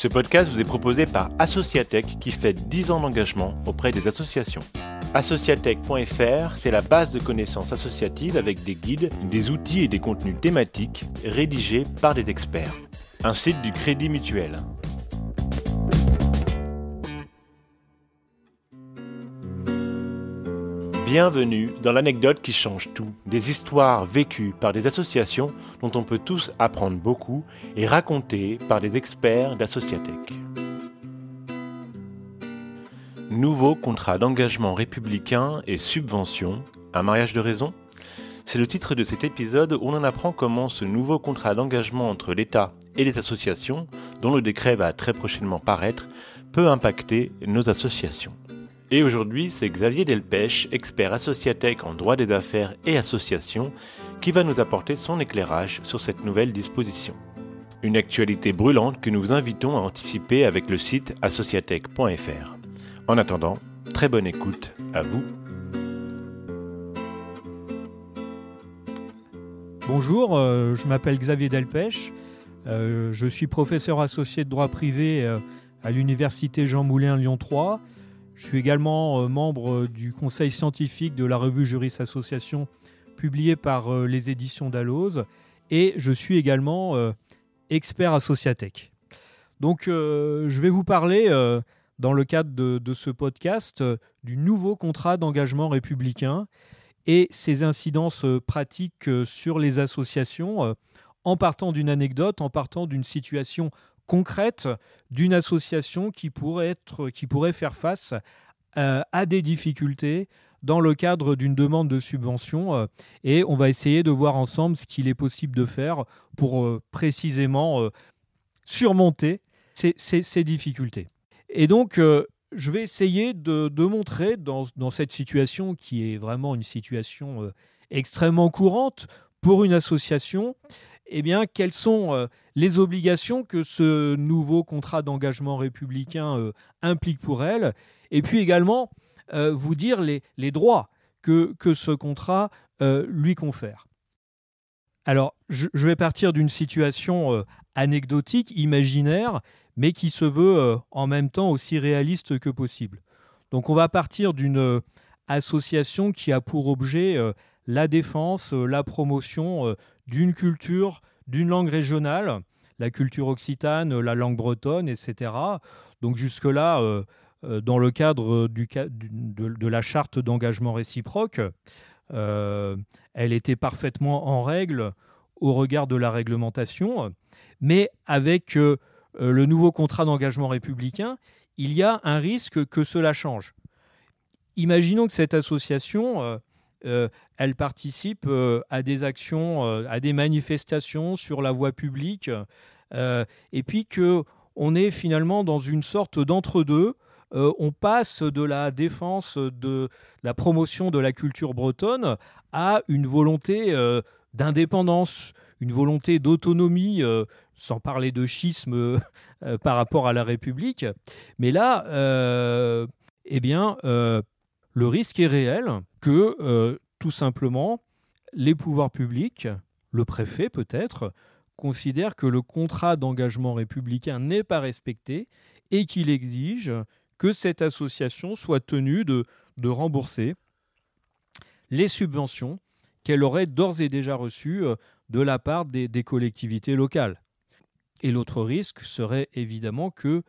Ce podcast vous est proposé par Associatech qui fait 10 ans d'engagement auprès des associations. Associatech.fr, c'est la base de connaissances associatives avec des guides, des outils et des contenus thématiques rédigés par des experts. Un site du Crédit Mutuel. Bienvenue dans l'anecdote qui change tout, des histoires vécues par des associations dont on peut tous apprendre beaucoup et racontées par des experts d'Associatech. Nouveau contrat d'engagement républicain et subvention, un mariage de raison? C'est le titre de cet épisode où on apprend comment ce nouveau contrat d'engagement entre l'État et les associations, dont le décret va très prochainement paraître, peut impacter nos associations. Et aujourd'hui, c'est Xavier Delpech, expert associatech en droit des affaires et associations, qui va nous apporter son éclairage sur cette nouvelle disposition. Une actualité brûlante que nous vous invitons à anticiper avec le site associatech.fr. En attendant, très bonne écoute à vous. Bonjour, euh, je m'appelle Xavier Delpech. Euh, je suis professeur associé de droit privé euh, à l'université Jean Moulin Lyon 3 je suis également euh, membre euh, du conseil scientifique de la revue Juris Association publiée par euh, les éditions Dalloz et je suis également expert associatech. Donc je vais vous parler dans le cadre de, ce podcast du nouveau contrat d'engagement républicain et ses incidences pratiques sur les associations en partant d'une anecdote, en partant d'une situation concrète d'une association qui pourrait, être, qui pourrait faire face euh, à des difficultés dans le cadre d'une demande de subvention euh, et on va essayer de voir ensemble ce qu'il est possible de faire pour euh, précisément surmonter ces, ces, difficultés. Et donc, je vais essayer de, de montrer dans, dans, cette situation qui est vraiment une situation extrêmement courante pour une association, eh bien, quelles sont euh, les obligations que ce nouveau contrat d'engagement républicain euh, implique pour elle, et puis également euh, vous dire les, droits que, que, ce contrat lui confère. Alors, je, vais partir d'une situation anecdotique, imaginaire, mais qui se veut en même temps aussi réaliste que possible. Donc, on va partir d'une association qui a pour objet la défense, la promotion d'une culture, d'une langue régionale, la culture occitane, la langue bretonne, etc. Donc jusque-là, euh, euh, dans le cadre de, la charte d'engagement réciproque, euh, elle était parfaitement en règle au regard de la réglementation, mais avec le nouveau contrat d'engagement républicain, il y a un risque que cela change. Imaginons que cette association elle participe euh, à des actions, euh, à des manifestations sur la voie publique, et puis que on est finalement dans une sorte d'entre-deux. on passe de la défense de la promotion de la culture bretonne à une volonté d'indépendance, une volonté d'autonomie, sans parler de schisme par rapport à la République. Mais là, eh bien, le risque est réel que, euh, tout simplement, les pouvoirs publics, le préfet peut-être, considèrent que le contrat d'engagement républicain n'est pas respecté et qu'il exige que cette association soit tenue de, rembourser les subventions qu'elle aurait d'ores et déjà reçues euh, de la part des, collectivités locales. Et l'autre risque serait évidemment que,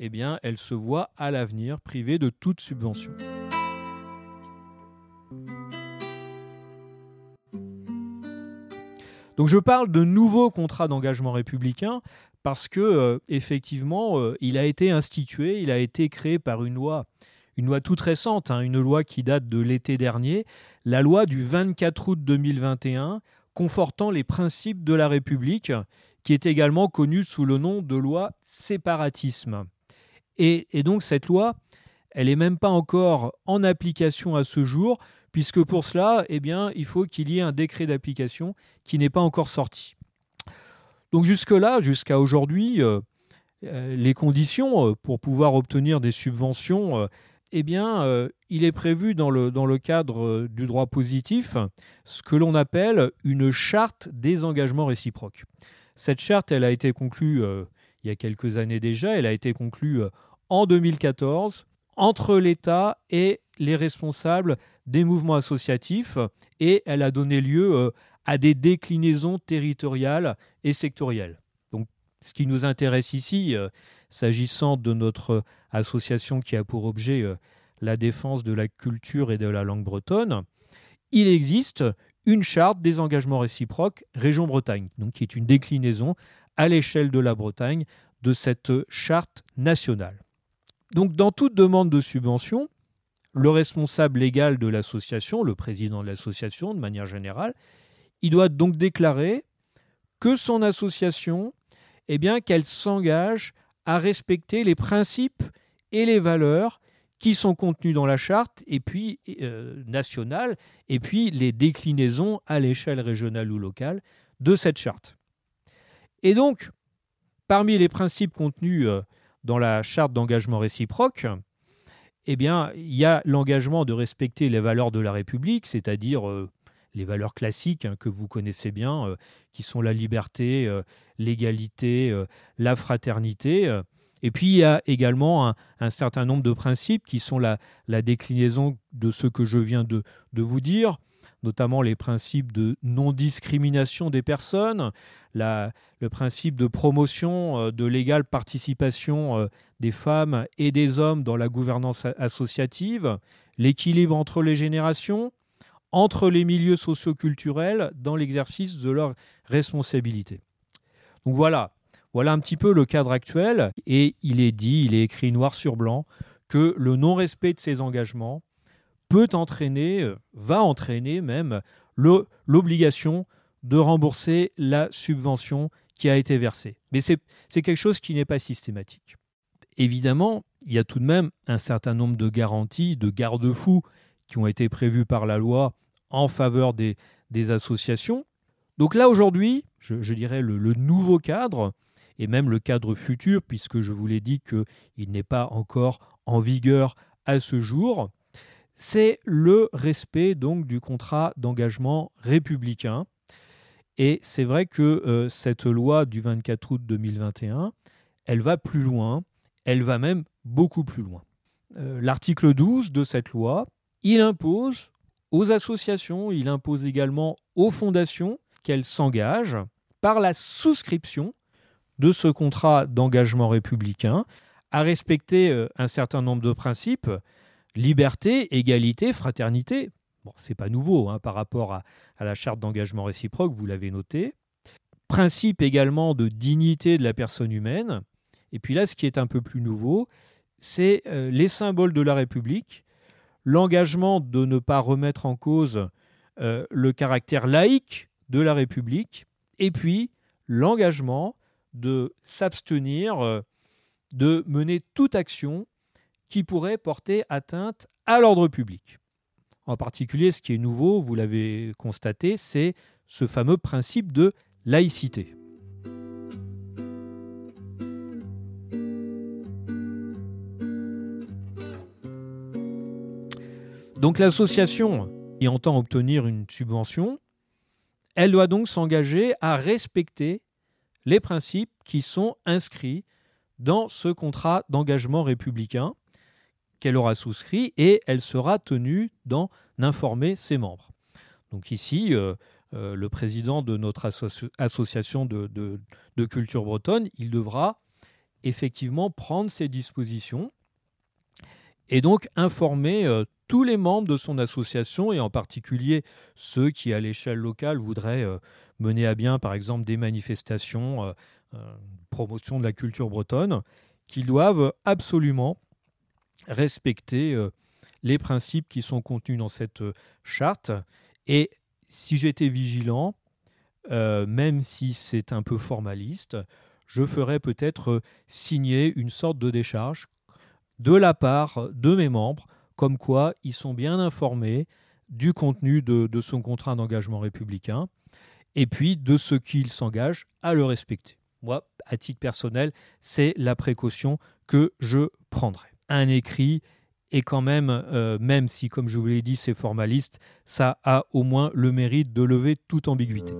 eh elle se voit à l'avenir privée de toute subvention. Donc je parle de nouveau contrat d'engagement républicain parce que euh, effectivement, euh, il a été institué, il a été créé par une loi, une loi toute récente, hein, une loi qui date de l'été dernier, la loi du 24 août 2021 confortant les principes de la République, qui est également connue sous le nom de loi séparatisme. Et, et donc cette loi, elle n'est même pas encore en application à ce jour, puisque pour cela, eh il faut qu'il y ait un décret d'application qui n'est pas encore sorti. Donc jusque-là, jusqu'à aujourd'hui, euh, euh, les conditions euh, pour pouvoir obtenir des subventions, eh bien, il est prévu dans le, dans le cadre du droit positif ce que l'on appelle une charte des engagements réciproques. Cette charte, elle a été conclue il y a quelques années déjà. Elle a été conclue en 2014 entre l'État et les responsables des mouvements associatifs et elle a donné lieu à des déclinaisons territoriales et sectorielles. Donc, ce qui nous intéresse ici, s'agissant de notre association qui a pour objet la défense de la culture et de la langue bretonne, il existe une charte des engagements réciproques Région Bretagne, donc qui est une déclinaison à l'échelle de la Bretagne de cette charte nationale. Donc dans toute demande de subvention, le responsable légal de l'association, le président de l'association de manière générale, il doit donc déclarer que son association, eh bien qu'elle s'engage à respecter les principes et les valeurs qui sont contenus dans la charte et puis euh, nationale et puis les déclinaisons à l'échelle régionale ou locale de cette charte. Et donc, parmi les principes contenus euh, dans la charte d'engagement réciproque, eh bien, il y a l'engagement de respecter les valeurs de la République, c'est-à-dire euh, les valeurs classiques hein, que vous connaissez bien, qui sont la liberté, l'égalité, la fraternité. Et puis il y a également un, certain nombre de principes qui sont la, déclinaison de ce que je viens de, vous dire, notamment les principes de non-discrimination des personnes, le principe de promotion euh, de l'égale participation euh, des femmes et des hommes dans la gouvernance associative, l'équilibre entre les générations, entre les milieux socioculturels dans l'exercice de leurs responsabilités. Donc voilà, voilà un petit peu le cadre actuel et il est dit, il est écrit noir sur blanc que le non-respect de ces engagements peut entraîner, euh, va entraîner même l'obligation de rembourser la subvention qui a été versée. Mais c'est quelque chose qui n'est pas systématique. Évidemment, il y a tout de même un certain nombre de garanties, de garde-fous qui ont été prévus par la loi en faveur des, associations. Donc là, aujourd'hui, je, dirais le, nouveau cadre, et même le cadre futur, puisque je vous l'ai dit qu'il n'est pas encore en vigueur à ce jour, c'est le respect donc du contrat d'engagement républicain. Et c'est vrai que euh, cette loi du 24 août 2021, elle va plus loin, elle va même beaucoup plus loin. Euh, l'article 12 de cette loi, il impose aux associations, il impose également aux fondations qu'elles s'engagent par la souscription de ce contrat d'engagement républicain à respecter euh, un certain nombre de principes, liberté, égalité, fraternité. Bon, c'est pas nouveau hein, par rapport à, la charte d'engagement réciproque, vous l'avez noté. Principe également de dignité de la personne humaine. Et puis là, ce qui est un peu plus nouveau, c'est euh, les symboles de la République, l'engagement de ne pas remettre en cause euh, le caractère laïque de la République, et puis l'engagement de s'abstenir euh, de mener toute action qui pourrait porter atteinte à l'ordre public. En particulier, ce qui est nouveau, vous l'avez constaté, c'est ce fameux principe de laïcité. Donc l'association qui entend obtenir une subvention, elle doit donc s'engager à respecter les principes qui sont inscrits dans ce contrat d'engagement républicain qu'elle aura souscrit et elle sera tenue d'en informer ses membres. Donc ici, euh, euh, le président de notre association de, culture bretonne, il devra effectivement prendre ses dispositions et donc informer euh, tous les membres de son association et en particulier ceux qui à l'échelle locale voudraient mener à bien, par exemple, des manifestations, promotion de la culture bretonne, qu'ils doivent absolument respecter euh, les principes qui sont contenus dans cette charte. Et si j'étais vigilant, même si c'est un peu formaliste, je ferais peut-être signer une sorte de décharge de la part de mes membres, comme quoi ils sont bien informés du contenu de, son contrat d'engagement républicain et puis de ce qu'il s'engage à le respecter. Moi, à titre personnel, c'est la précaution que je prendrai. Un écrit est quand même, euh, même si, comme je vous l'ai dit, c'est formaliste, ça a au moins le mérite de lever toute ambiguïté.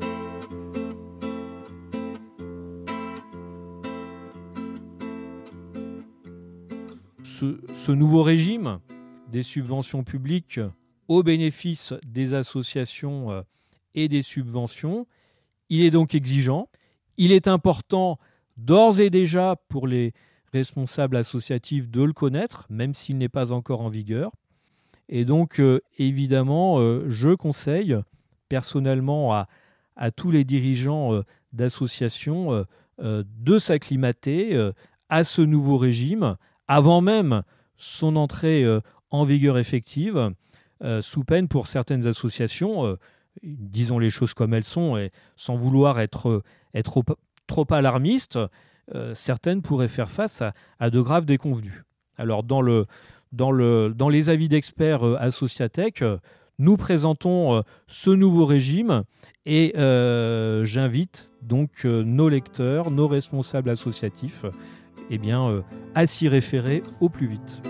ce, nouveau régime des subventions publiques au bénéfice des associations euh, et des subventions, il est donc exigeant. Il est important d'ores et déjà pour les responsables associatifs de le connaître, même s'il n'est pas encore en vigueur. Et donc, euh, évidemment, euh, je conseille personnellement à, à tous les dirigeants d'associations de s'acclimater à ce nouveau régime avant même son entrée en vigueur effective, euh, sous peine pour certaines associations, euh, disons les choses comme elles sont, et sans vouloir être, être trop, alarmiste, euh, certaines pourraient faire face à, de graves déconvenus. Alors dans, le, dans, le, dans les avis d'experts Associatech, nous présentons ce nouveau régime et j'invite donc nos lecteurs, nos responsables associatifs, eh à s'y référer au plus vite.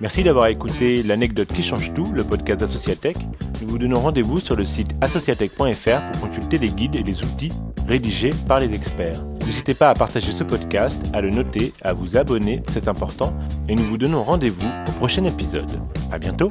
Merci d'avoir écouté l'anecdote qui change tout, le podcast d'Associatech. Nous vous donnons rendez-vous sur le site associatech.fr pour consulter les guides et les outils rédigés par les experts. N'hésitez pas à partager ce podcast, à le noter, à vous abonner, c'est important, et nous vous donnons rendez-vous au prochain épisode. À bientôt!